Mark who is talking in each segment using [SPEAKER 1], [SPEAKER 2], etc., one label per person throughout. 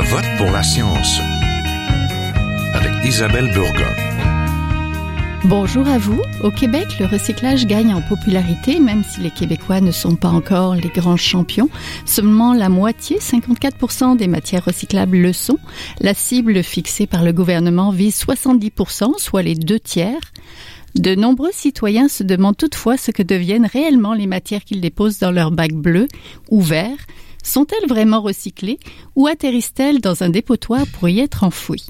[SPEAKER 1] Vote pour la science avec Isabelle Burgon.
[SPEAKER 2] Bonjour à vous. Au Québec, le recyclage gagne en popularité, même si les Québécois ne sont pas encore les grands champions. Seulement la moitié, 54% des matières recyclables le sont. La cible fixée par le gouvernement vise 70%, soit les deux tiers. De nombreux citoyens se demandent toutefois ce que deviennent réellement les matières qu'ils déposent dans leur bac bleu ou vert. Sont-elles vraiment recyclées ou atterrissent-elles dans un dépotoir pour y être enfouies?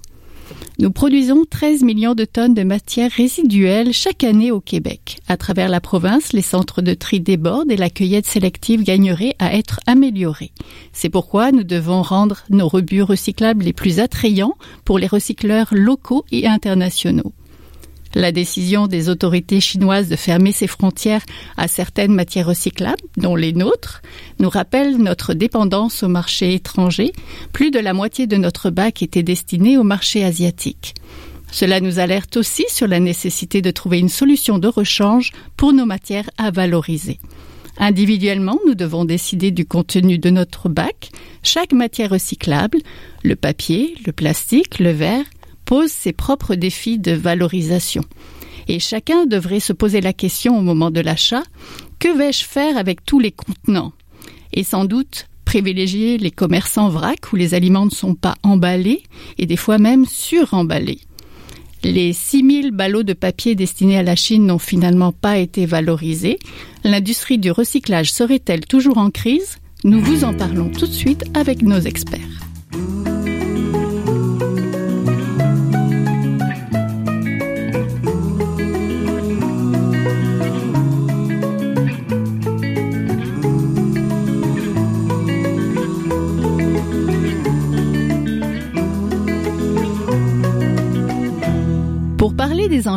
[SPEAKER 2] Nous produisons 13 millions de tonnes de matières résiduelles chaque année au Québec. À travers la province, les centres de tri débordent et la cueillette sélective gagnerait à être améliorée. C'est pourquoi nous devons rendre nos rebuts recyclables les plus attrayants pour les recycleurs locaux et internationaux. La décision des autorités chinoises de fermer ses frontières à certaines matières recyclables, dont les nôtres, nous rappelle notre dépendance au marché étranger. Plus de la moitié de notre bac était destiné au marché asiatique. Cela nous alerte aussi sur la nécessité de trouver une solution de rechange pour nos matières à valoriser. Individuellement, nous devons décider du contenu de notre bac. Chaque matière recyclable, le papier, le plastique, le verre, pose ses propres défis de valorisation. Et chacun devrait se poser la question au moment de l'achat, que vais-je faire avec tous les contenants? Et sans doute privilégier les commerçants vrac où les aliments ne sont pas emballés et des fois même suremballés. Les 6000 ballots de papier destinés à la Chine n'ont finalement pas été valorisés. L'industrie du recyclage serait-elle toujours en crise? Nous vous en parlons tout de suite avec nos experts.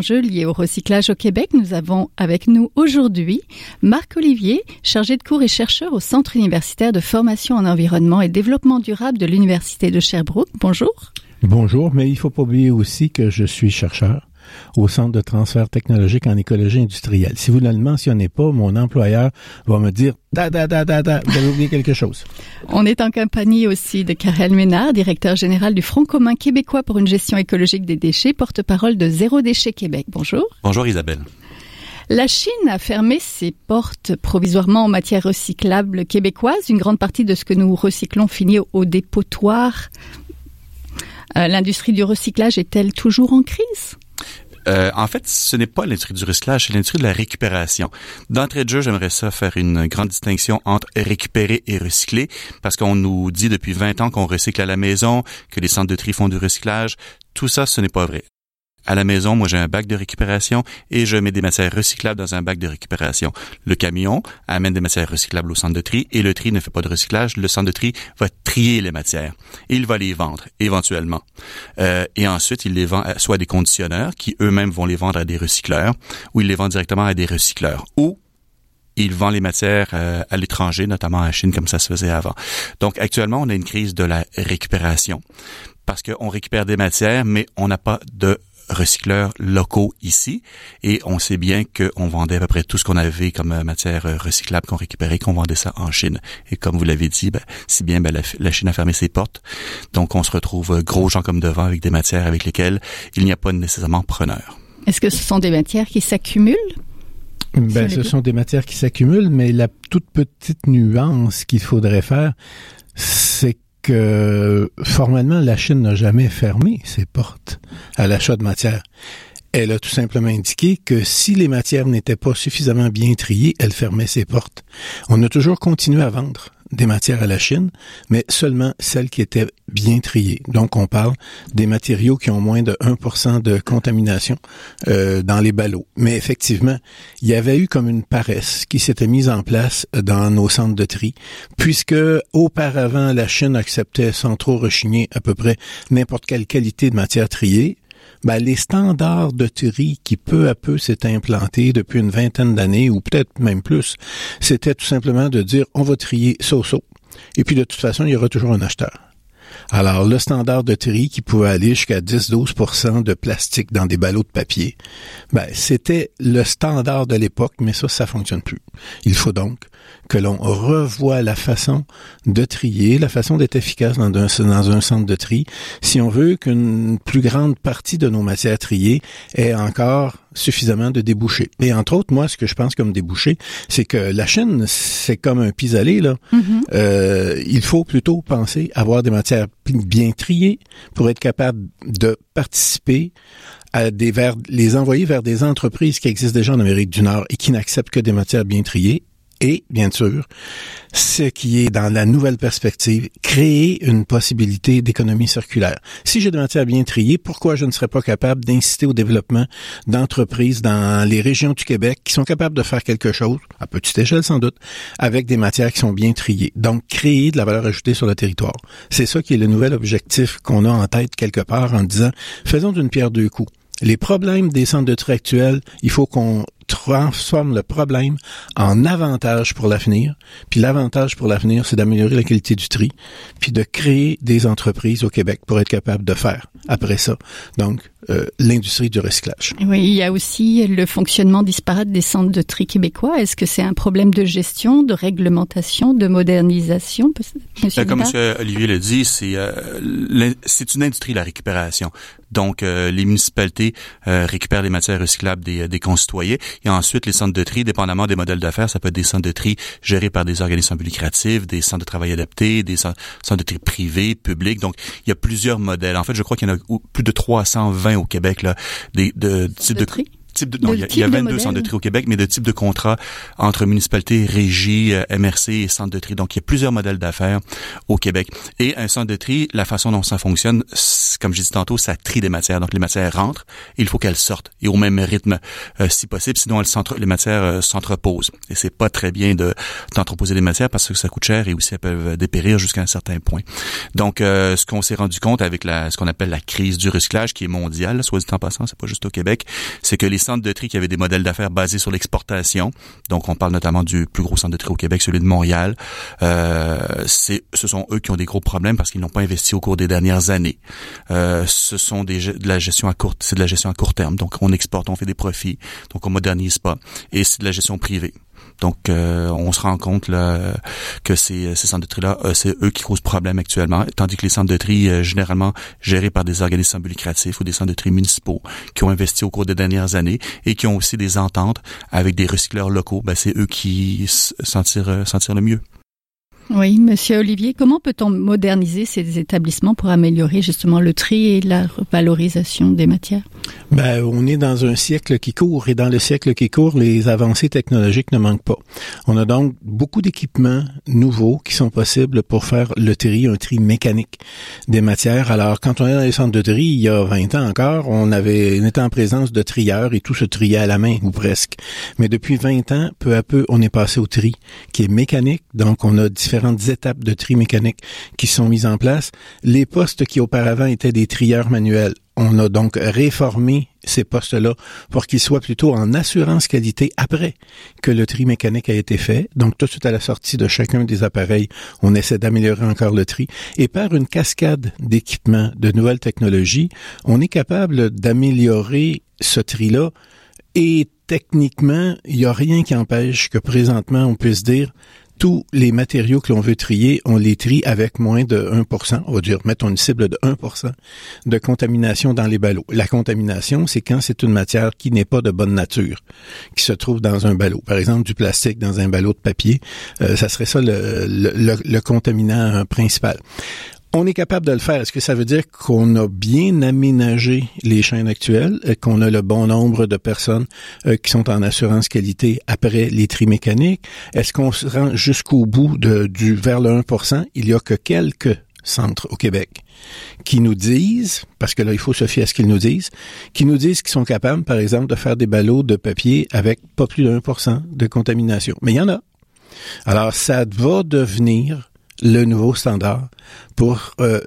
[SPEAKER 2] Enjeux liés au recyclage au Québec, nous avons avec nous aujourd'hui Marc Olivier, chargé de cours et chercheur au Centre universitaire de formation en environnement et développement durable de l'Université de Sherbrooke. Bonjour.
[SPEAKER 3] Bonjour, mais il faut pas oublier aussi que je suis chercheur au Centre de transfert technologique en écologie industrielle. Si vous ne le mentionnez pas, mon employeur va me dire da da da da da, vous avez oublié quelque chose.
[SPEAKER 2] On est en compagnie aussi de Karel Ménard, directeur général du Front commun québécois pour une gestion écologique des déchets, porte-parole de Zéro Déchet Québec. Bonjour.
[SPEAKER 4] Bonjour Isabelle.
[SPEAKER 2] La Chine a fermé ses portes provisoirement en matière recyclable québécoise. Une grande partie de ce que nous recyclons finit au dépotoir. Euh, l'industrie du recyclage est-elle toujours en crise?
[SPEAKER 4] Euh, en fait, ce n'est pas l'industrie du recyclage, c'est l'industrie de la récupération. D'entrée de jeu, j'aimerais ça faire une grande distinction entre récupérer et recycler, parce qu'on nous dit depuis 20 ans qu'on recycle à la maison, que les centres de tri font du recyclage. Tout ça, ce n'est pas vrai. À la maison, moi, j'ai un bac de récupération et je mets des matières recyclables dans un bac de récupération. Le camion amène des matières recyclables au centre de tri et le tri ne fait pas de recyclage. Le centre de tri va trier les matières et il va les vendre éventuellement. Euh, et ensuite, il les vend soit à des conditionneurs qui eux-mêmes vont les vendre à des recycleurs ou il les vend directement à des recycleurs ou il vend les matières euh, à l'étranger, notamment en Chine, comme ça se faisait avant. Donc actuellement, on a une crise de la récupération parce qu'on récupère des matières, mais on n'a pas de recycleurs locaux ici et on sait bien qu'on vendait à peu près tout ce qu'on avait comme euh, matière euh, recyclable qu'on récupérait, qu'on vendait ça en Chine. Et comme vous l'avez dit, ben, si bien ben, la, Chine a fermé ses portes, donc on se retrouve euh, gros gens comme devant avec des matières avec lesquelles il n'y a pas nécessairement preneur.
[SPEAKER 2] Est-ce que ce sont des matières qui s'accumulent?
[SPEAKER 3] Ben, ce sont des matières qui s'accumulent, mais la toute petite nuance qu'il faudrait faire, c'est que formellement, la Chine n'a jamais fermé ses portes à l'achat de matières. Elle a tout simplement indiqué que si les matières n'étaient pas suffisamment bien triées, elle fermait ses portes. On a toujours continué à vendre des matières à la Chine, mais seulement celles qui étaient bien triées. Donc, on parle des matériaux qui ont moins de 1% de contamination euh, dans les ballots. Mais effectivement, il y avait eu comme une paresse qui s'était mise en place dans nos centres de tri, puisque auparavant, la Chine acceptait sans trop rechigner à peu près n'importe quelle qualité de matière triée, ben, les standards de tri qui peu à peu s'est implanté depuis une vingtaine d'années ou peut-être même plus, c'était tout simplement de dire on va trier so-so. Et puis de toute façon, il y aura toujours un acheteur. Alors, le standard de tri qui pouvait aller jusqu'à 10-12% de plastique dans des ballots de papier, ben, c'était le standard de l'époque, mais ça, ça fonctionne plus. Il faut donc que l'on revoie la façon de trier, la façon d'être efficace dans un, dans un centre de tri, si on veut qu'une plus grande partie de nos matières triées ait encore suffisamment de débouchés. Et entre autres, moi, ce que je pense comme débouché, c'est que la chaîne, c'est comme un pis-aller. Là. Mm-hmm. euh, il faut plutôt penser avoir des matières bien triées pour être capable de participer à des vers, les envoyer vers des entreprises qui existent déjà en Amérique du Nord et qui n'acceptent que des matières bien triées et, bien sûr, ce qui est dans la nouvelle perspective, créer une possibilité d'économie circulaire. Si j'ai des matières bien triées, pourquoi je ne serais pas capable d'inciter au développement d'entreprises dans les régions du Québec qui sont capables de faire quelque chose, à petite échelle sans doute, avec des matières qui sont bien triées. Donc, créer de la valeur ajoutée sur le territoire. C'est ça qui est le nouvel objectif qu'on a en tête quelque part en disant, faisons d'une pierre deux coups. Les problèmes des centres de tri actuels, il faut qu'on transforme le problème en avantage pour l'avenir. Puis l'avantage pour l'avenir, c'est d'améliorer la qualité du tri, puis de créer des entreprises au Québec pour être capable de faire après ça. Donc, euh, l'industrie du recyclage.
[SPEAKER 2] Oui, il y a aussi le fonctionnement disparate des centres de tri québécois. Est-ce que c'est un problème de gestion, de réglementation, de modernisation,
[SPEAKER 4] Monsieur Comme M. Olivier le dit, c'est euh, c'est une industrie la récupération. Donc, euh, les municipalités récupèrent les matières recyclables des, des concitoyens et ensuite les centres de tri, dépendamment des modèles d'affaires, ça peut être des centres de tri gérés par des organismes lucratifs, des centres de travail adaptés, des centres de tri privés, publics. Donc, il y a plusieurs modèles. En fait, je crois qu'il y en a plus de 320 au Québec là, des de types de,
[SPEAKER 2] tri?
[SPEAKER 4] Type de, non, il y, a 22 centres de tri au Québec, mais de type de contrat entre municipalités, régies, euh, MRC et centres de tri. Donc, il y a plusieurs modèles d'affaires au Québec. Et un centre de tri, la façon dont ça fonctionne, comme j'ai dit tantôt, ça trie des matières. Donc, les matières rentrent, et il faut qu'elles sortent, et au même rythme, euh, si possible, sinon elles les matières euh, s'entreposent. Et c'est pas très bien de d'entreposer des matières parce que ça coûte cher et aussi elles peuvent dépérir jusqu'à un certain point. Donc, ce qu'on s'est rendu compte avec la, ce qu'on appelle la crise du recyclage, qui est mondiale, soit dit en passant, c'est pas juste au Québec, c'est que les centres de tri qui avaient des modèles d'affaires basés sur l'exportation. Donc, on parle notamment du plus gros centre de tri au Québec, celui de Montréal. Euh, c'est, ce sont eux qui ont des gros problèmes parce qu'ils n'ont pas investi au cours des dernières années. Euh, ce sont des, de la gestion à court, c'est de la gestion à court terme. Donc, on exporte, on fait des profits, donc on modernise pas. Et c'est de la gestion privée. Donc, euh, on se rend compte là, que ces, ces centres de tri-là, euh, c'est eux qui causent problème actuellement, tandis que les centres de tri, euh, généralement gérés par des organismes lucratifs ou des centres de tri municipaux qui ont investi au cours des dernières années et qui ont aussi des ententes avec des recycleurs locaux, ben, c'est eux qui s'en tirent, le mieux.
[SPEAKER 2] Oui, Monsieur Olivier, comment peut-on moderniser ces établissements pour améliorer justement le tri et la valorisation des matières?
[SPEAKER 3] Ben, on est dans un siècle qui court et dans le siècle qui court, les avancées technologiques ne manquent pas. On a donc beaucoup d'équipements nouveaux qui sont possibles pour faire le tri, un tri mécanique des matières. Alors, quand on est dans les centres de tri, il y a 20 ans encore, on avait, on était en présence de trieurs et tout se triait à la main ou presque. Mais depuis 20 ans, peu à peu, on est passé au tri qui est mécanique. Donc, on a étapes de tri mécanique qui sont mises en place. Les postes qui auparavant étaient des trieurs manuels on a donc réformé ces postes-là pour qu'ils soient plutôt en assurance qualité après que le tri mécanique a été fait. Donc tout de suite à la sortie de chacun des appareils, on essaie d'améliorer encore le tri. Et par une cascade d'équipements, de nouvelles technologies, on est capable d'améliorer ce tri-là. Et techniquement, il n'y a rien qui empêche que présentement on puisse dire tous les matériaux que l'on veut trier, on les trie avec moins de 1%, on va dire, mettons une cible de 1% de contamination dans les ballots. La contamination, c'est quand c'est une matière qui n'est pas de bonne nature, qui se trouve dans un ballot. Par exemple, du plastique dans un ballot de papier, euh, ça serait ça le, le, le contaminant principal. On est capable de le faire. Est-ce que ça veut dire qu'on a bien aménagé les chaînes actuelles, et qu'on a le bon nombre de personnes euh, qui sont en assurance qualité après les tri mécaniques? Est-ce qu'on se rend jusqu'au bout de, du vers le 1% Il y a que quelques centres au Québec qui nous disent, parce que là, il faut se fier à ce qu'ils nous disent, qui nous disent qu'ils sont capables, par exemple, de faire des ballots de papier avec pas plus de 1% de contamination. Mais il y en a. Alors, ça va devenir le nouveau standard pour euh,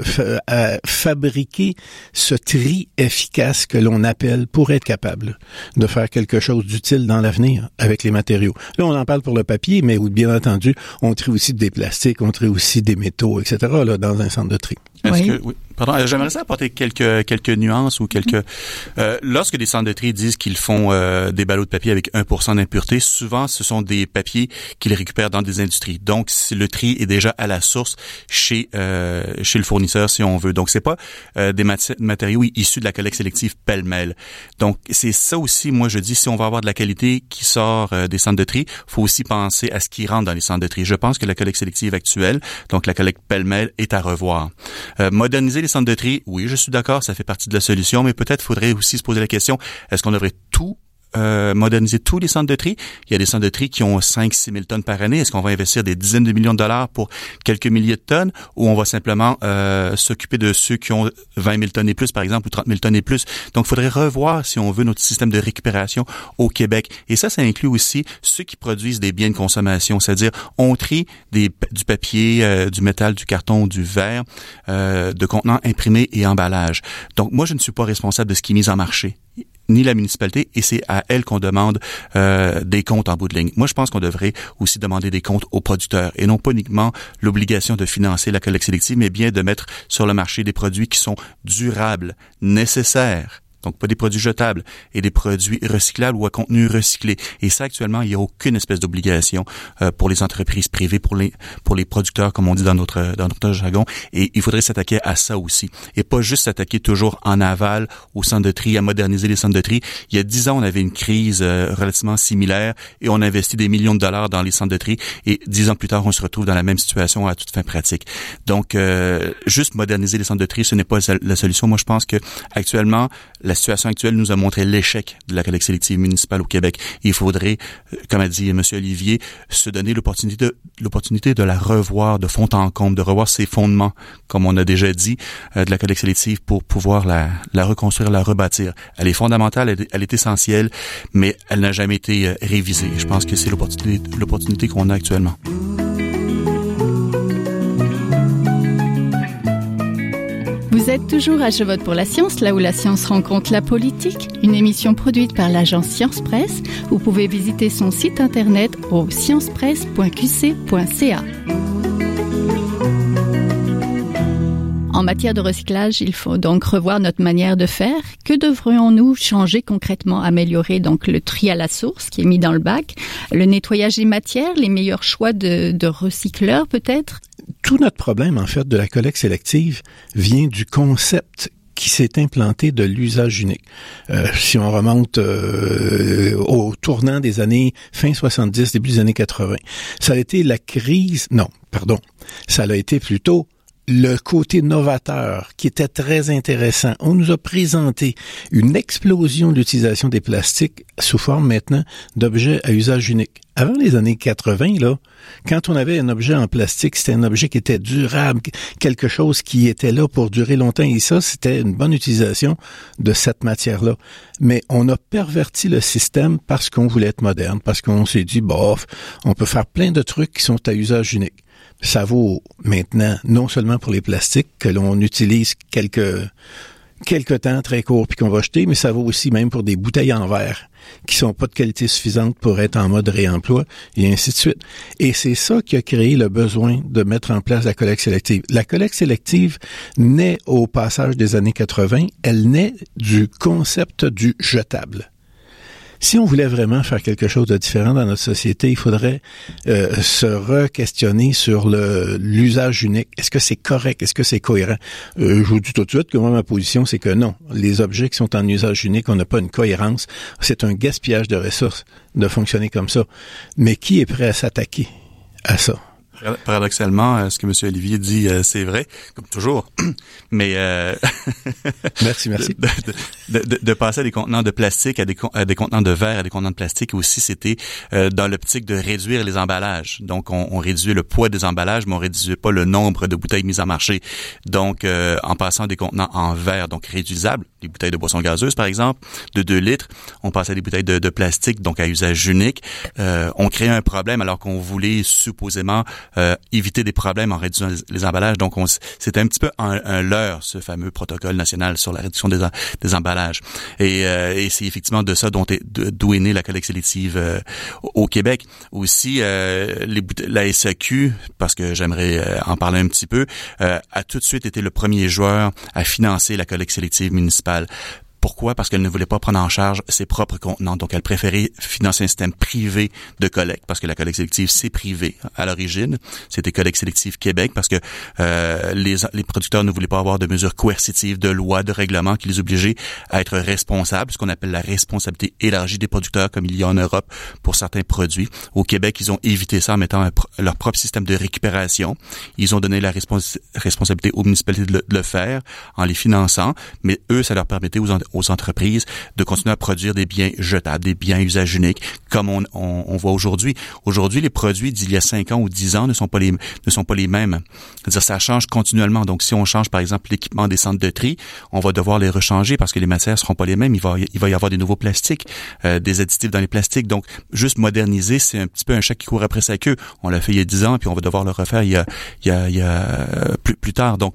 [SPEAKER 3] euh, fabriquer ce tri efficace que l'on appelle pour être capable de faire quelque chose d'utile dans l'avenir avec les matériaux. Là, on en parle pour le papier, mais bien entendu, on trie aussi des plastiques, on trie aussi des métaux, etc. Là, dans un centre de tri.
[SPEAKER 4] Est-ce que, oui, Pardon, euh, j'aimerais ça apporter quelques quelques nuances ou quelques. Euh, lorsque des centres de tri disent qu'ils font euh, des ballots de papier avec 1% d'impureté, souvent ce sont des papiers qu'ils récupèrent dans des industries. Donc le tri est déjà à la source chez chez le fournisseur si on veut. Donc c'est pas des matériaux issus de la collecte sélective pêle-mêle. Donc c'est ça aussi. Moi je dis si on va avoir de la qualité qui sort des centres de tri, faut aussi penser à ce qui rentre dans les centres de tri. Je pense que la collecte sélective actuelle, donc la collecte pêle-mêle, est à revoir. moderniser les centres de tri, oui, je suis d'accord, ça fait partie de la solution, mais peut-être faudrait aussi se poser la question, est-ce qu'on devrait tout euh, moderniser tous les centres de tri. Il y a des centres de tri qui ont 5 6 000 tonnes par année. Est-ce qu'on va investir des dizaines de millions de dollars pour quelques milliers de tonnes ou on va simplement euh, s'occuper de ceux qui ont 20 000 tonnes et plus, par exemple, ou 30 000 tonnes et plus? Donc, il faudrait revoir, si on veut, notre système de récupération au Québec. Et ça, ça inclut aussi ceux qui produisent des biens de consommation, c'est-à-dire on trie des, du papier, euh, du métal, du carton, du verre, de contenants imprimés et emballages. Donc, moi, je ne suis pas responsable de ce qui est mis en marché ni la municipalité et c'est à elle qu'on demande euh, des comptes en bout de ligne. Moi, je pense qu'on devrait aussi demander des comptes aux producteurs et non pas uniquement l'obligation de financer la collecte sélective, mais bien de mettre sur le marché des produits qui sont durables, nécessaires donc pas des produits jetables, et des produits recyclables ou à contenu recyclé. Et ça, actuellement, il n'y a aucune espèce d'obligation euh, pour les entreprises privées, pour les pour les producteurs, comme on dit dans notre dans notre jargon. Et il faudrait s'attaquer à ça aussi, et pas juste s'attaquer toujours en aval au centre de tri, à moderniser les centres de tri. Il y a dix ans, on avait une crise euh, relativement similaire, et on a investi des millions de dollars dans les centres de tri, et dix ans plus tard, on se retrouve dans la même situation à toute fin pratique. Donc, euh, juste moderniser les centres de tri, ce n'est pas la solution. Moi, je pense que actuellement, la la situation actuelle nous a montré l'échec de la collecte sélective municipale au Québec. Il faudrait, euh, comme a dit M. Olivier, se donner l'opportunité de, de la revoir de fond en comble, de revoir ses fondements, comme on a déjà dit, euh, de la collecte sélective pour pouvoir la, la reconstruire, la rebâtir. Elle est fondamentale, elle, elle est essentielle, mais elle n'a jamais été euh, révisée. Je pense que c'est l'opportunité, l'opportunité qu'on a actuellement.
[SPEAKER 2] Êtes toujours à Je pour la science, là où la science rencontre la politique, une émission produite par l'agence Science Presse. Vous pouvez visiter son site internet au sciencepresse.qc.ca. En matière de recyclage, il faut donc revoir notre manière de faire. Que devrions-nous changer concrètement, améliorer donc le tri à la source qui est mis dans le bac, le nettoyage des matières, les meilleurs choix de recycleurs peut-être?
[SPEAKER 3] Tout notre problème, en fait, de la collecte sélective vient du concept qui s'est implanté de l'usage unique. Euh, si on remonte euh, au tournant des années fin 70, début des années 80, ça a été la crise, non, pardon, ça a été plutôt le côté novateur qui était très intéressant. On nous a présenté une explosion d'utilisation des plastiques sous forme maintenant d'objets à usage unique. Avant les années 80, là, quand on avait un objet en plastique, c'était un objet qui était durable, quelque chose qui était là pour durer longtemps. Et ça, c'était une bonne utilisation de cette matière-là. Mais on a perverti le système parce qu'on voulait être moderne, parce qu'on s'est dit, bof, on peut faire plein de trucs qui sont à usage unique ça vaut maintenant non seulement pour les plastiques que l'on utilise quelques quelques temps très court puis qu'on va jeter, mais ça vaut aussi même pour des bouteilles en verre qui sont pas de qualité suffisante pour être en mode réemploi et ainsi de suite. Et c'est ça qui a créé le besoin de mettre en place la collecte sélective. La collecte sélective naît au passage des années 80, elle naît du concept du jetable. Si on voulait vraiment faire quelque chose de différent dans notre société, il faudrait euh, se re-questionner sur l'usage unique. Est-ce que c'est correct? Est-ce que c'est cohérent? Euh, je vous dis tout de suite que moi, ma position, c'est que non. Les objets qui sont en usage unique, on n'a pas une cohérence. C'est un gaspillage de ressources de fonctionner comme ça. Mais qui est prêt à s'attaquer à ça?
[SPEAKER 4] Paradoxalement, euh, ce que M. Olivier dit, euh, c'est vrai, comme toujours. Mais euh,
[SPEAKER 3] merci, merci.
[SPEAKER 4] De, de, de, passer à des contenants de plastique, à des, à des contenants de verre, à des contenants de plastique aussi, c'était dans l'optique de réduire les emballages. Donc, on, on, réduisait le poids des emballages, mais on réduisait pas le nombre de bouteilles mises en marché. Donc, en passant des contenants en verre, donc réutilisables, les bouteilles de boissons gazeuses, par exemple, de 2 litres. On passait à des bouteilles de, plastique, donc à usage unique. Euh, on créait un problème alors qu'on voulait supposément euh, éviter des problèmes en réduisant les, emballages. Donc, c'était un petit peu un, leurre, ce fameux protocole national sur la réduction des, des emballages. Et, euh, et c'est effectivement de ça dont est, d'où est née la collecte sélective euh, au Québec. Aussi, euh, les, la SAQ, parce que j'aimerais en parler un petit peu, a tout de suite été le premier joueur à financer la collecte sélective municipale. nationale Pourquoi? Parce qu'elle ne voulait pas prendre en charge ses propres contenants. Donc, elle préférait financer un système privé de collecte parce que la collecte sélective, c'est privé à l'origine. C'était Collecte sélective Québec parce que euh, les, les producteurs ne voulaient pas avoir de mesures coercitives, de lois, de règlements qui les obligeaient à être responsables, ce qu'on appelle la responsabilité élargie des producteurs comme il y a en Europe pour certains produits. Au Québec, ils ont évité ça en mettant leur propre système de récupération. Ils ont donné la responsabilité aux municipalités de le, faire en les finançant, mais eux, ça leur permettait aux, aux entreprises de continuer à produire des biens jetables, des biens usage unique, comme on, on, voit aujourd'hui. Aujourd'hui, les produits d'il y a 5 ans ou 10 ans ne sont pas les ne sont pas les mêmes. C'est-à-dire ça change continuellement. Donc si on change par exemple l'équipement des centres de tri, on va devoir les rechanger parce que les matières seront pas les mêmes. Il va il va y avoir des nouveaux plastiques, euh, des additifs dans les plastiques. Donc juste moderniser, c'est un petit peu un chat qui court après sa queue. On l'a fait il y a 10 ans puis on va devoir le refaire il y a il y a, il y a euh, plus plus tard. Donc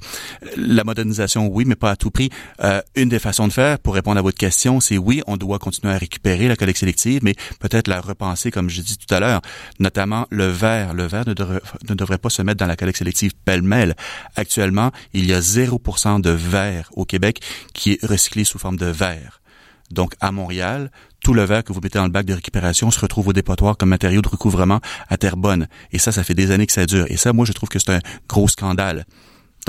[SPEAKER 4] la modernisation oui, mais pas à tout prix. Euh, une des façons de faire répondre à votre question, c'est oui, on doit continuer à récupérer la collecte sélective, mais peut-être la repenser, comme j'ai dit tout à l'heure, notamment le verre. Le verre ne, devrait, pas se mettre dans la collecte sélective pêle-mêle. Actuellement, il y a 0% de verre au Québec qui est recyclé sous forme de verre. Donc, à Montréal, tout le verre que vous mettez dans le bac de récupération se retrouve au dépotoir comme matériau de recouvrement à terre bonne. Et ça, ça fait des années que ça dure. Et ça, moi, je trouve que c'est un gros scandale.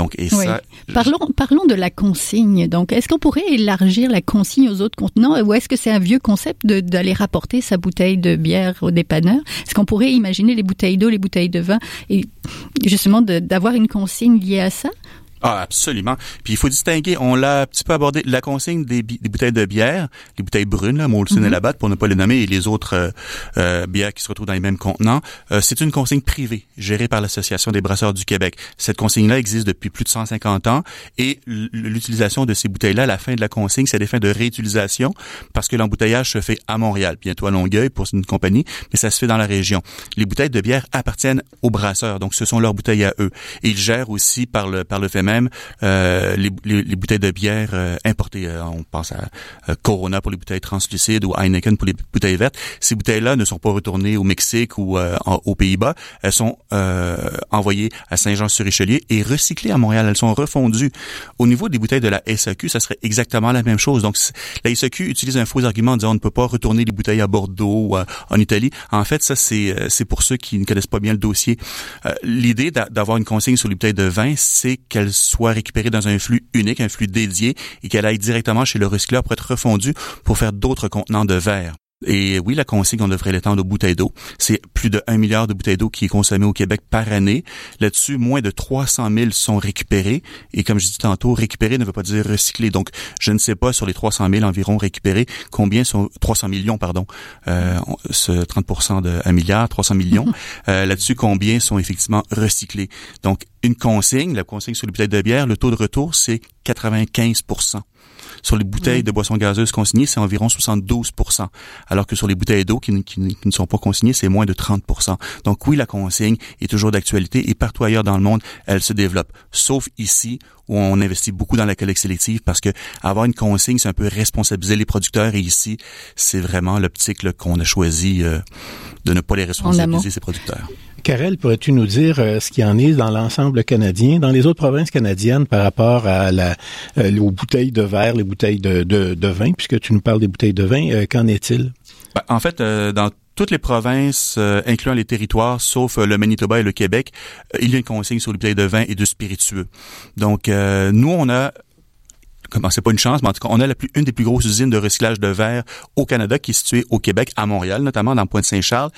[SPEAKER 2] Donc, et ça, parlons, parlons de la consigne. Donc, est-ce qu'on pourrait élargir la consigne aux autres contenants? Ou est-ce que c'est un vieux concept d'aller rapporter sa bouteille de bière au dépanneur? Est-ce qu'on pourrait imaginer les bouteilles d'eau, les bouteilles de vin et justement d'avoir une consigne liée à ça?
[SPEAKER 4] Ah, absolument. Puis il faut distinguer, on l'a un petit peu abordé, la consigne des, bouteilles de bière, les bouteilles brunes, là, Molson et mhm. Labatt, pour ne pas les nommer, et les autres euh, euh, bières qui se retrouvent dans les mêmes contenants, euh, c'est une consigne privée, gérée par l'Association des brasseurs du Québec. Cette consigne-là existe depuis plus de 150 ans, et l'utilisation de ces bouteilles-là, la fin de la consigne, c'est des fins de réutilisation, parce que l'embouteillage se fait à Montréal, bientôt à Longueuil pour une compagnie, mais ça se fait dans la région. Les bouteilles de bière appartiennent aux brasseurs, donc ce sont leurs bouteilles à eux. Et ils gèrent aussi par le, par le fait même euh, les, les, bouteilles de bière euh, importées. Euh, on pense à Corona pour les bouteilles translucides ou Heineken pour les bouteilles vertes. Ces bouteilles-là ne sont pas retournées au Mexique ou aux Pays-Bas. Elles sont envoyées à Saint-Jean-sur-Richelieu et recyclées à Montréal. Elles sont refondues. Au niveau des bouteilles de la SAQ, ça serait exactement la même chose. Donc, la SAQ utilise un faux argument en disant on ne peut pas retourner les bouteilles à Bordeaux ou en Italie. En fait, ça, c'est pour ceux qui ne connaissent pas bien le dossier. L'idée d'avoir une consigne sur les bouteilles de vin, c'est qu'elles soient récupérée dans un flux unique, un flux dédié, et qu'elle aille directement chez le recycleur pour être refondue pour faire d'autres contenants de verre. Et oui, la consigne, on devrait l'étendre aux bouteilles d'eau. C'est plus de 1 milliard de bouteilles d'eau qui est consommé au Québec par année. Là-dessus, moins de 300 000 sont récupérés. Et comme je dis tantôt, récupérer ne veut pas dire recycler. Donc, je ne sais pas sur les 300 000 environ récupérés, combien sont 300 millions, pardon, euh, ce 30 de 1 milliard, 300 millions. Euh, là-dessus, combien sont effectivement recyclés. Donc, une consigne, la consigne sur les bouteilles de bière, le taux de retour, c'est 95 sur les bouteilles de boissons gazeuses consignées, c'est environ 72 alors que sur les bouteilles d'eau qui, ne sont pas consignées, c'est moins de 30 Donc oui, la consigne est toujours d'actualité et partout ailleurs dans le monde, elle se développe. Sauf ici, où on investit beaucoup dans la collecte sélective parce que avoir une consigne, c'est un peu responsabiliser les producteurs et ici, c'est vraiment l'optique qu'on a choisi euh, de ne pas les responsabiliser, ces producteurs.
[SPEAKER 3] Karel, pourrais-tu nous dire euh, ce qu'il y en est dans l'ensemble canadien, dans les autres provinces canadiennes par rapport à la, euh, aux bouteilles de verre, les bouteilles de, de, vin, puisque tu nous parles des bouteilles de vin, euh, qu'en est-il?
[SPEAKER 4] Ben, en fait, dans toutes les provinces, incluant les territoires, sauf le Manitoba et le Québec, il y a une consigne sur les bouteilles de vin et de spiritueux. Donc, nous, on a comment c'est pas une chance, mais en tout cas, on a une des plus grosses usines de recyclage de verre au Canada qui est située au Québec, à Montréal, notamment dans le Point-de-Saint-Charles,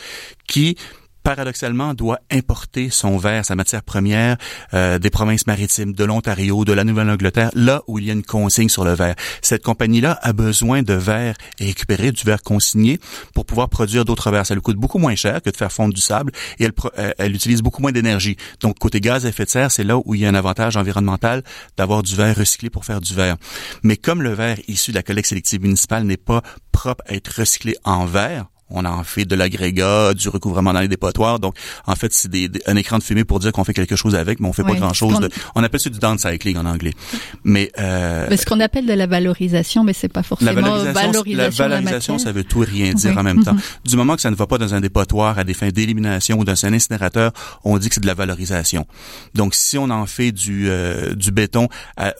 [SPEAKER 4] qui paradoxalement, doit importer son verre, sa matière première, euh, des provinces maritimes, de l'Ontario, de la Nouvelle-Angleterre, là où il y a une consigne sur le verre. Cette compagnie-là a besoin de verre récupéré, du verre consigné, pour pouvoir produire d'autres verres. Ça lui coûte beaucoup moins cher que de faire fondre du sable et elle, euh, elle utilise beaucoup moins d'énergie. Donc, côté gaz à effet de serre, c'est là où il y a un avantage environnemental d'avoir du verre recyclé pour faire du verre. Mais comme le verre issu de la collecte sélective municipale n'est pas propre à être recyclé en verre, on en fait de l'agrégat, du recouvrement dans les dépotoirs. Donc, en fait, c'est des, un écran de fumée pour dire qu'on fait quelque chose avec, mais on fait pas grand-chose. On... appelle ça du downcycling en anglais. Mais,
[SPEAKER 2] euh, ce qu'on appelle de la valorisation, mais c'est pas forcément la valorisation.
[SPEAKER 4] La valorisation, ça veut tout rien dire en même temps. Mm-hmm. Du moment que ça ne va pas dans un dépotoir à des fins d'élimination ou dans un incinérateur, on dit que c'est de la valorisation. Donc, si on en fait du, euh, du béton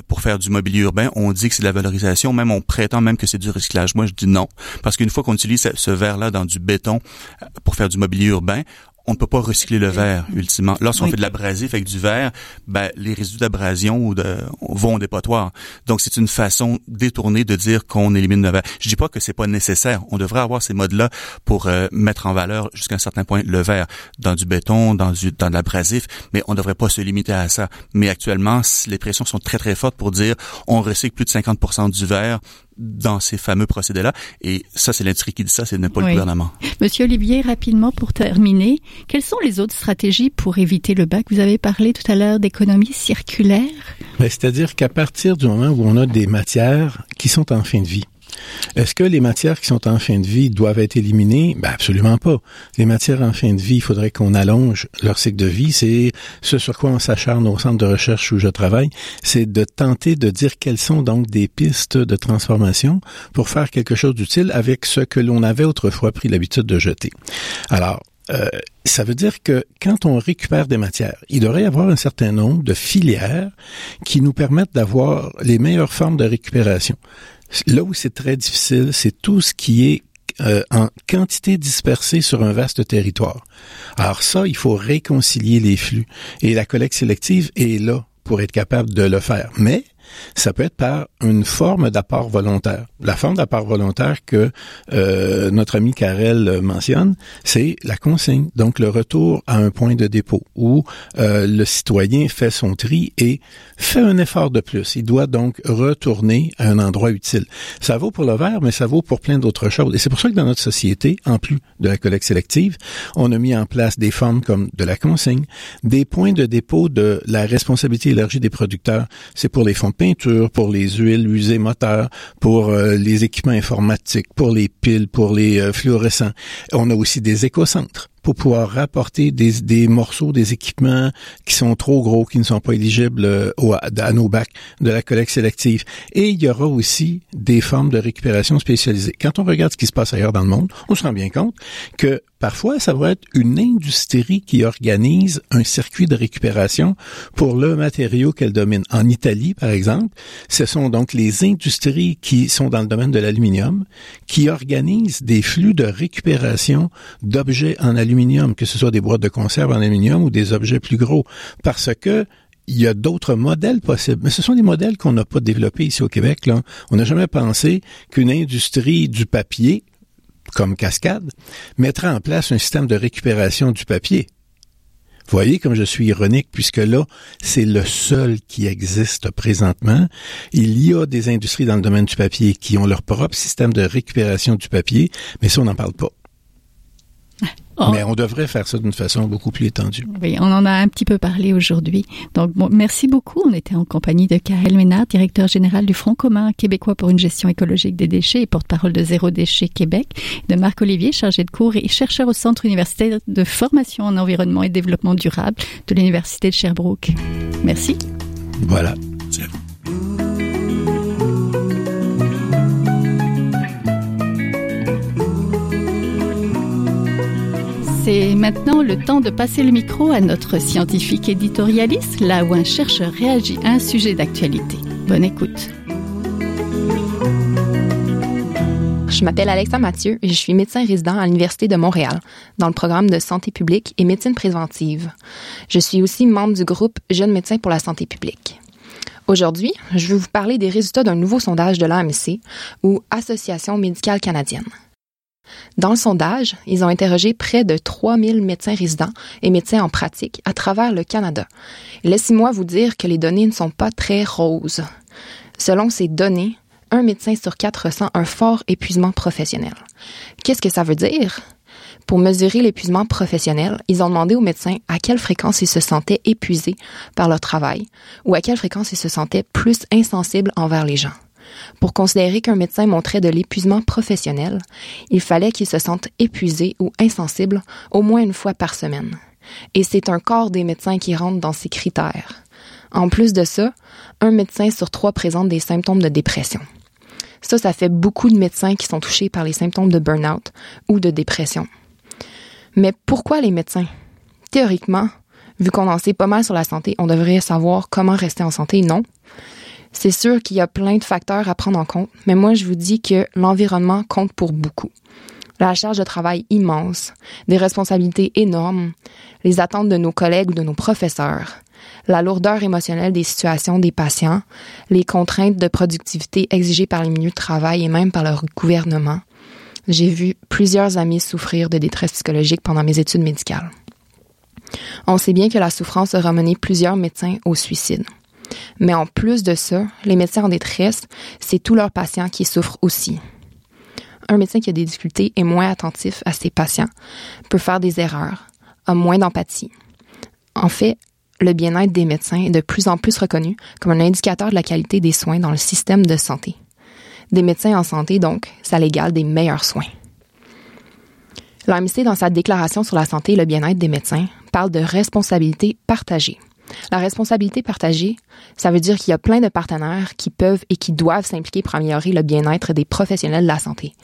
[SPEAKER 4] pour faire du mobilier urbain, on dit que c'est de la valorisation, même on prétend même que c'est du recyclage. Moi, je dis non, parce qu'une fois qu'on utilise ce, ce verre-là dans du béton euh, pour faire du mobilier urbain, on ne peut pas recycler le verre ultimement. Lorsqu'on fait de l'abrasif avec du verre, ben, les résidus d'abrasion ou de, vont au dépotoir. Donc c'est une façon détournée de dire qu'on élimine le verre. Je dis pas que c'est pas nécessaire. On devrait avoir ces modes-là pour euh, mettre en valeur jusqu'à un certain point le verre dans du béton, dans du dans de l'abrasif, mais on ne devrait pas se limiter à ça. Mais actuellement, les pressions sont très très fortes pour dire on recycle plus de 50% du verre dans ces fameux procédés-là. Et ça, c'est l'industrie qui dit ça, c'est pas le gouvernement.
[SPEAKER 2] Monsieur Olivier, rapidement pour terminer, quelles sont les autres stratégies pour éviter le bac? Vous avez parlé tout à l'heure d'économie circulaire.
[SPEAKER 3] Ben, c'est-à-dire qu'à partir du moment où on a des matières qui sont en fin de vie, est-ce que les matières qui sont en fin de vie doivent être éliminées? Ben absolument pas. Les matières en fin de vie, il faudrait qu'on allonge leur cycle de vie. C'est ce sur quoi on s'acharne au centre de recherche où je travaille, c'est de tenter de dire quelles sont donc des pistes de transformation pour faire quelque chose d'utile avec ce que l'on avait autrefois pris l'habitude de jeter. Alors, euh, ça veut dire que quand on récupère des matières, il devrait y avoir un certain nombre de filières qui nous permettent d'avoir les meilleures formes de récupération. Là où c'est très difficile, c'est tout ce qui est euh, en quantité dispersée sur un vaste territoire. Alors ça, il faut réconcilier les flux. Et la collecte sélective est là pour être capable de le faire. Mais ça peut être par une forme d'apport volontaire. La forme d'apport volontaire que euh, notre ami Karel mentionne, c'est la consigne, donc le retour à un point de dépôt où euh, le citoyen fait son tri et fait un effort de plus. Il doit donc retourner à un endroit utile. Ça vaut pour le verre, mais ça vaut pour plein d'autres choses. Et c'est pour ça que dans notre société, en plus de la collecte sélective, on a mis en place des formes comme de la consigne, des points de dépôt de la responsabilité élargie des producteurs. C'est pour les fonds peinture, pour les huiles usées moteurs, pour euh, les équipements informatiques, pour les piles, pour les euh, fluorescents. On a aussi des écocentres pour pouvoir rapporter des, des, morceaux, des équipements qui sont trop gros, qui ne sont pas éligibles euh, à nos bacs de la collecte sélective. Et il y aura aussi des formes de récupération spécialisées. Quand on regarde ce qui se passe ailleurs dans le monde, on se rend bien compte que parfois, ça va être une industrie qui organise un circuit de récupération pour le matériau qu'elle domine. En Italie, par exemple, ce sont donc les industries qui sont dans le domaine de l'aluminium qui organisent des flux de récupération d'objets en aluminium que ce soit des boîtes de conserve en aluminium ou des objets plus gros, parce que il y a d'autres modèles possibles. Mais ce sont des modèles qu'on n'a pas développés ici au Québec. On n'a jamais pensé qu'une industrie du papier, comme Cascade, mettrait en place un système de récupération du papier. Voyez comme je suis ironique, puisque là, c'est le seul qui existe présentement. Il y a des industries dans le domaine du papier qui ont leur propre système de récupération du papier, mais ça, on n'en parle pas. Oh. Mais on devrait faire ça d'une façon beaucoup plus étendue.
[SPEAKER 2] Oui, on en a un petit peu parlé aujourd'hui. Donc, merci beaucoup. On était en compagnie de Karel Ménard, directeur général du Front commun québécois pour une gestion écologique des déchets et porte-parole de Zéro Déchet Québec, de Marc Olivier, chargé de cours et chercheur au Centre universitaire de formation en environnement et développement durable de l'Université de Sherbrooke. Merci.
[SPEAKER 3] Voilà.
[SPEAKER 2] C'est maintenant le temps de passer le micro à notre scientifique éditorialiste, là où un chercheur réagit à un sujet d'actualité. Bonne écoute.
[SPEAKER 5] Je m'appelle Alexa Mathieu et je suis médecin résident à l'Université de Montréal, dans le programme de santé publique et médecine préventive. Je suis aussi membre du groupe Jeunes médecins pour la santé publique. Aujourd'hui, je vais vous parler des résultats d'un nouveau sondage de l'AMC, ou Association médicale canadienne. Dans le sondage, ils ont interrogé près de 3000 médecins résidents et médecins en pratique à travers le Canada. Laissez-moi vous dire que les données ne sont pas très roses. Selon ces données, un médecin sur quatre ressent un fort épuisement professionnel. Qu'est-ce que ça veut dire? Pour mesurer l'épuisement professionnel, ils ont demandé aux médecins à quelle fréquence ils se sentaient épuisés par leur travail ou à quelle fréquence ils se sentaient plus insensibles envers les gens. Pour considérer qu'un médecin montrait de l'épuisement professionnel, il fallait qu'il se sente épuisé ou insensible au moins une fois par semaine. Et c'est un quart des médecins qui rentrent dans ces critères. En plus de ça, un médecin sur trois présente des symptômes de dépression. Ça, ça fait beaucoup de médecins qui sont touchés par les symptômes de burn-out ou de dépression. Mais pourquoi les médecins? Théoriquement, vu qu'on en sait pas mal sur la santé, on devrait savoir comment rester en santé, non? C'est sûr qu'il y a plein de facteurs à prendre en compte, mais moi je vous dis que l'environnement compte pour beaucoup. La charge de travail immense, des responsabilités énormes, les attentes de nos collègues ou de nos professeurs, la lourdeur émotionnelle des situations des patients, les contraintes de productivité exigées par les milieux de travail et même par leur gouvernement, j'ai vu plusieurs amis souffrir de détresse psychologique pendant mes études médicales. On sait bien que la souffrance aura mené plusieurs médecins au suicide. Mais en plus de ça, les médecins en détresse, c'est tous leurs patients qui souffrent aussi. Un médecin qui a des difficultés est moins attentif à ses patients, peut faire des erreurs, a moins d'empathie. En fait, le bien-être des médecins est de plus en plus reconnu comme un indicateur de la qualité des soins dans le système de santé des médecins en santé, donc ça l'égale des meilleurs soins. L'AMC, dans sa déclaration sur la santé et le bien-être des médecins, parle de responsabilité partagée. La responsabilité partagée, ça veut dire qu'il y a plein de partenaires qui peuvent et qui doivent s'impliquer pour améliorer le bien-être des professionnels de la santé.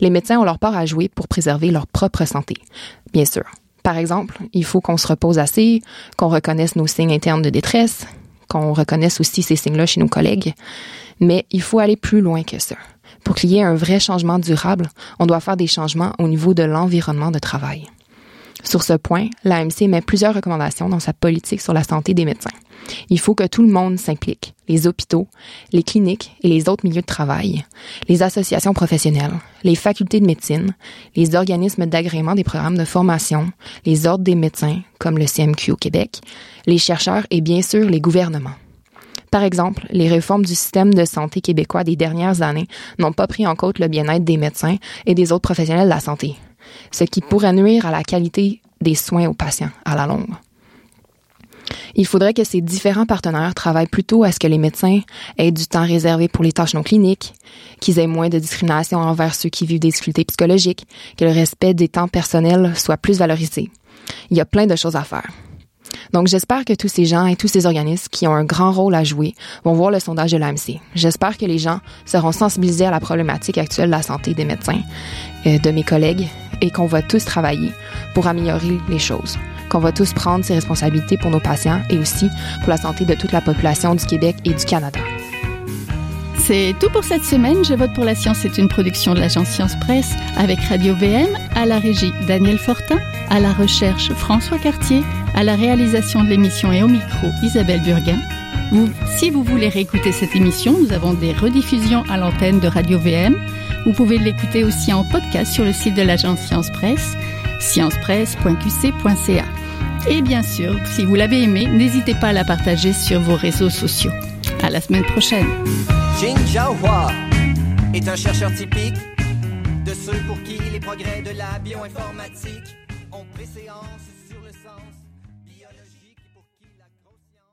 [SPEAKER 5] Les médecins ont leur part à jouer pour préserver leur propre santé, bien sûr. Par exemple, il faut qu'on se repose assez, qu'on reconnaisse nos signes internes de détresse, qu'on reconnaisse aussi ces signes-là chez nos collègues. Mais il faut aller plus loin que ça. Pour qu'il y ait un vrai changement durable, on doit faire des changements au niveau de l'environnement de travail. Sur ce point, l'AMC met plusieurs recommandations dans sa politique sur la santé des médecins. Il faut que tout le monde s'implique, les hôpitaux, les cliniques et les autres milieux de travail, les associations professionnelles, les facultés de médecine, les organismes d'agrément des programmes de formation, les ordres des médecins, comme le CMQ au Québec, les chercheurs et bien sûr les gouvernements. Par exemple, les réformes du système de santé québécois des dernières années n'ont pas pris en compte le bien-être des médecins et des autres professionnels de la santé, ce qui pourrait nuire à la qualité des soins aux patients à la longue. Il faudrait que ces différents partenaires travaillent plutôt à ce que les médecins aient du temps réservé pour les tâches non cliniques, qu'ils aient moins de discrimination envers ceux qui vivent des difficultés psychologiques, que le respect des temps personnels soit plus valorisé. Il y a plein de choses à faire. Donc, j'espère que tous ces gens et tous ces organismes qui ont un grand rôle à jouer vont voir le sondage de l'AMC. J'espère que les gens seront sensibilisés à la problématique actuelle de la santé des médecins, euh, de mes collègues, et qu'on va tous travailler pour améliorer les choses. Qu'on va tous prendre ces responsabilités pour nos patients et aussi pour la santé de toute la population du Québec et du Canada.
[SPEAKER 2] C'est tout pour cette semaine. Je vote pour la science c'est une production de l'agence Science Presse avec Radio VM, à la régie Daniel Fortin, à la recherche François Cartier, à la réalisation de l'émission et au micro Isabelle Burguin. Vous, si vous voulez réécouter cette émission, nous avons des rediffusions à l'antenne de Radio VM. Vous pouvez l'écouter aussi en podcast sur le site de l'agence Science Presse, sciencepresse.qc.ca. Et bien sûr, si vous l'avez aimé, n'hésitez pas à la partager sur vos réseaux sociaux. À la semaine prochaine. Jin Jiahua est un chercheur typique de ceux pour qui les progrès de la bioinformatique ont préséance.